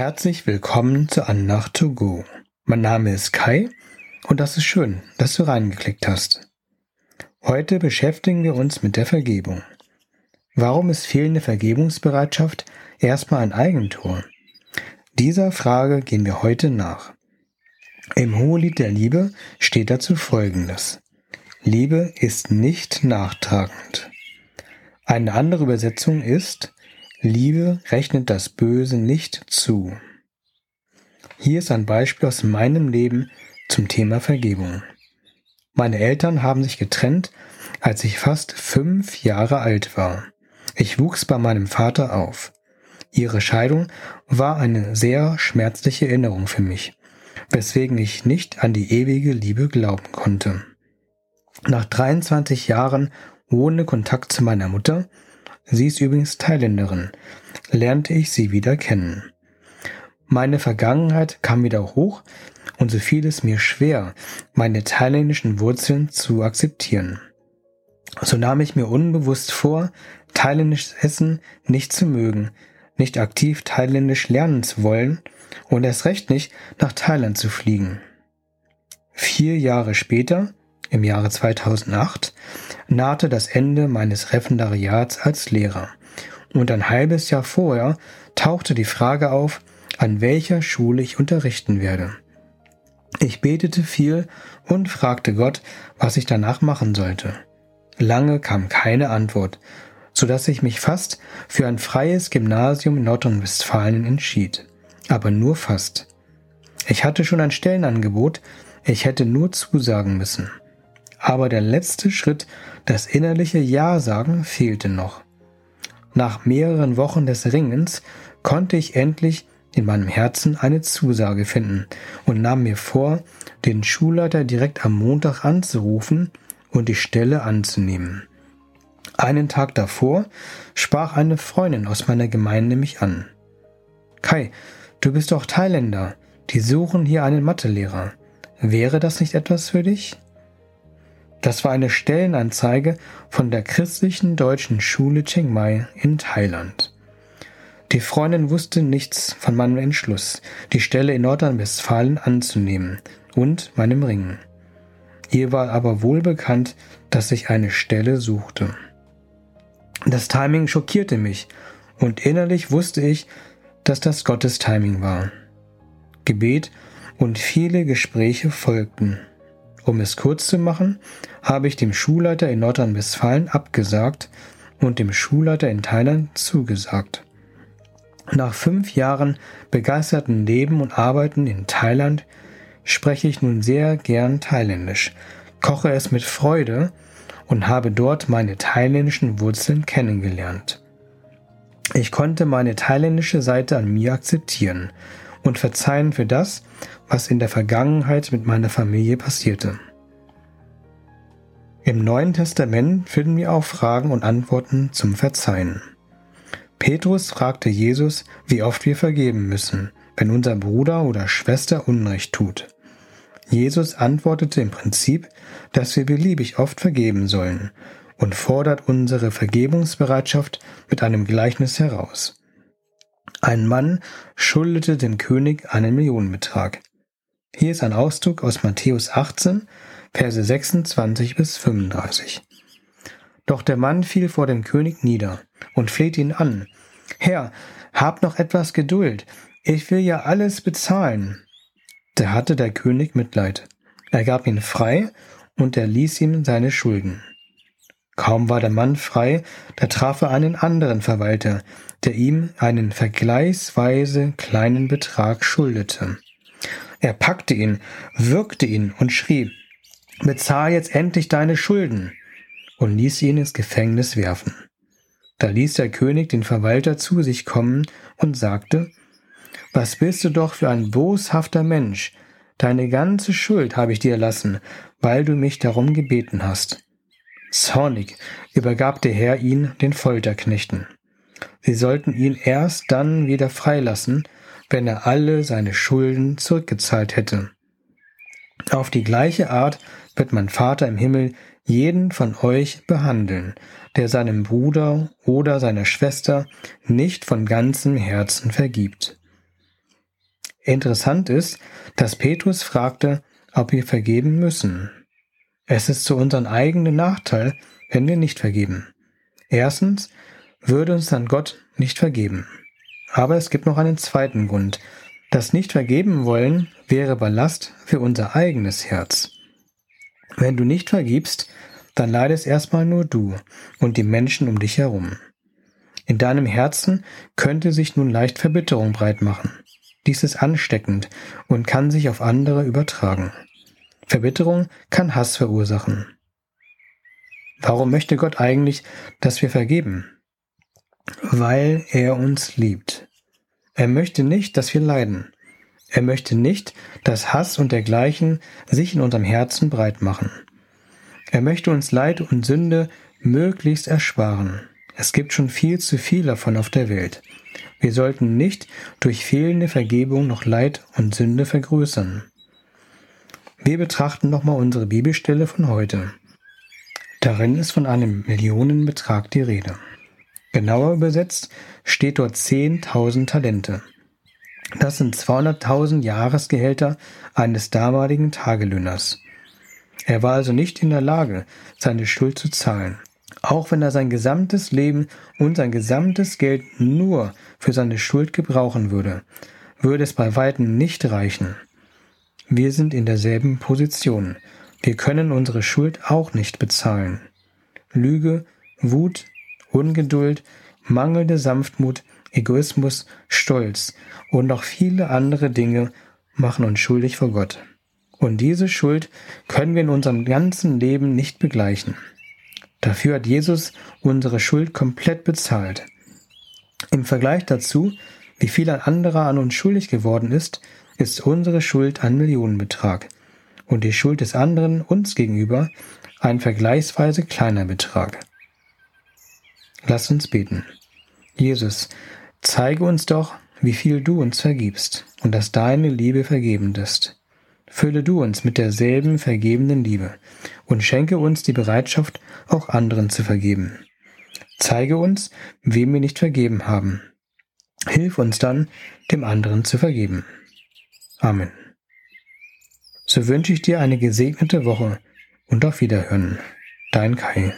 Herzlich willkommen zu Andacht to go. Mein Name ist Kai und das ist schön, dass du reingeklickt hast. Heute beschäftigen wir uns mit der Vergebung. Warum ist fehlende Vergebungsbereitschaft erstmal ein Eigentor? Dieser Frage gehen wir heute nach. Im Hohelied der Liebe steht dazu Folgendes. Liebe ist nicht nachtragend. Eine andere Übersetzung ist, Liebe rechnet das Böse nicht zu. Hier ist ein Beispiel aus meinem Leben zum Thema Vergebung. Meine Eltern haben sich getrennt, als ich fast fünf Jahre alt war. Ich wuchs bei meinem Vater auf. Ihre Scheidung war eine sehr schmerzliche Erinnerung für mich, weswegen ich nicht an die ewige Liebe glauben konnte. Nach 23 Jahren ohne Kontakt zu meiner Mutter sie ist übrigens Thailänderin, lernte ich sie wieder kennen. Meine Vergangenheit kam wieder hoch und so fiel es mir schwer, meine thailändischen Wurzeln zu akzeptieren. So nahm ich mir unbewusst vor, thailändisches Essen nicht zu mögen, nicht aktiv thailändisch lernen zu wollen und erst recht nicht nach Thailand zu fliegen. Vier Jahre später im Jahre 2008 nahte das Ende meines Referendariats als Lehrer. Und ein halbes Jahr vorher tauchte die Frage auf, an welcher Schule ich unterrichten werde. Ich betete viel und fragte Gott, was ich danach machen sollte. Lange kam keine Antwort, so dass ich mich fast für ein freies Gymnasium in Nordrhein-Westfalen entschied. Aber nur fast. Ich hatte schon ein Stellenangebot, ich hätte nur zusagen müssen aber der letzte Schritt, das innerliche Ja sagen, fehlte noch. Nach mehreren Wochen des Ringens konnte ich endlich in meinem Herzen eine Zusage finden und nahm mir vor, den Schulleiter direkt am Montag anzurufen und die Stelle anzunehmen. Einen Tag davor sprach eine Freundin aus meiner Gemeinde mich an. Kai, du bist doch Thailänder, die suchen hier einen Mathelehrer. Wäre das nicht etwas für dich? Das war eine Stellenanzeige von der christlichen deutschen Schule Chiang Mai in Thailand. Die Freundin wusste nichts von meinem Entschluss, die Stelle in Nordrhein-Westfalen anzunehmen und meinem Ringen. Ihr war aber wohl bekannt, dass ich eine Stelle suchte. Das Timing schockierte mich und innerlich wusste ich, dass das Gottes Timing war. Gebet und viele Gespräche folgten. Um es kurz zu machen, habe ich dem Schulleiter in Nordrhein-Westfalen abgesagt und dem Schulleiter in Thailand zugesagt. Nach fünf Jahren begeisterten Leben und Arbeiten in Thailand spreche ich nun sehr gern Thailändisch, koche es mit Freude und habe dort meine thailändischen Wurzeln kennengelernt. Ich konnte meine thailändische Seite an mir akzeptieren und verzeihen für das, was in der Vergangenheit mit meiner Familie passierte. Im Neuen Testament finden wir auch Fragen und Antworten zum Verzeihen. Petrus fragte Jesus, wie oft wir vergeben müssen, wenn unser Bruder oder Schwester Unrecht tut. Jesus antwortete im Prinzip, dass wir beliebig oft vergeben sollen und fordert unsere Vergebungsbereitschaft mit einem Gleichnis heraus. Ein Mann schuldete dem König einen Millionenbetrag. Hier ist ein Auszug aus Matthäus 18, Verse 26 bis 35. Doch der Mann fiel vor dem König nieder und flehte ihn an. Herr, hab noch etwas Geduld, ich will ja alles bezahlen. Da hatte der König Mitleid. Er gab ihn frei und er ließ ihm seine Schulden. Kaum war der Mann frei, da traf er einen anderen Verwalter, der ihm einen vergleichsweise kleinen Betrag schuldete. Er packte ihn, würgte ihn und schrie, bezahl jetzt endlich deine Schulden, und ließ ihn ins Gefängnis werfen. Da ließ der König den Verwalter zu sich kommen und sagte, Was bist du doch für ein boshafter Mensch, deine ganze Schuld habe ich dir erlassen, weil du mich darum gebeten hast. Zornig übergab der Herr ihn den Folterknechten. Sie sollten ihn erst dann wieder freilassen, wenn er alle seine Schulden zurückgezahlt hätte. Auf die gleiche Art wird mein Vater im Himmel jeden von euch behandeln, der seinem Bruder oder seiner Schwester nicht von ganzem Herzen vergibt. Interessant ist, dass Petrus fragte, ob wir vergeben müssen. Es ist zu unserem eigenen Nachteil, wenn wir nicht vergeben. Erstens würde uns dann Gott nicht vergeben. Aber es gibt noch einen zweiten Grund. Das Nicht-Vergeben wollen wäre Ballast für unser eigenes Herz. Wenn du nicht vergibst, dann leidest erstmal nur du und die Menschen um dich herum. In deinem Herzen könnte sich nun leicht Verbitterung breit machen. Dies ist ansteckend und kann sich auf andere übertragen. Verbitterung kann Hass verursachen. Warum möchte Gott eigentlich, dass wir vergeben? Weil er uns liebt. Er möchte nicht, dass wir leiden. Er möchte nicht, dass Hass und dergleichen sich in unserem Herzen breit machen. Er möchte uns Leid und Sünde möglichst ersparen. Es gibt schon viel zu viel davon auf der Welt. Wir sollten nicht durch fehlende Vergebung noch Leid und Sünde vergrößern. Wir betrachten nochmal unsere Bibelstelle von heute. Darin ist von einem Millionenbetrag die Rede. Genauer übersetzt steht dort 10.000 Talente. Das sind 200.000 Jahresgehälter eines damaligen Tagelöhners. Er war also nicht in der Lage, seine Schuld zu zahlen. Auch wenn er sein gesamtes Leben und sein gesamtes Geld nur für seine Schuld gebrauchen würde, würde es bei weitem nicht reichen. Wir sind in derselben Position. Wir können unsere Schuld auch nicht bezahlen. Lüge, Wut, Ungeduld, mangelnde Sanftmut, Egoismus, Stolz und noch viele andere Dinge machen uns schuldig vor Gott. Und diese Schuld können wir in unserem ganzen Leben nicht begleichen. Dafür hat Jesus unsere Schuld komplett bezahlt. Im Vergleich dazu, wie viel ein anderer an uns schuldig geworden ist, ist unsere Schuld ein Millionenbetrag und die Schuld des anderen uns gegenüber ein vergleichsweise kleiner Betrag. Lass uns beten. Jesus, zeige uns doch, wie viel du uns vergibst und dass deine Liebe vergebend ist. Fülle du uns mit derselben vergebenden Liebe und schenke uns die Bereitschaft, auch anderen zu vergeben. Zeige uns, wem wir nicht vergeben haben. Hilf uns dann, dem anderen zu vergeben. Amen. So wünsche ich dir eine gesegnete Woche und auf Wiederhören. Dein Kai.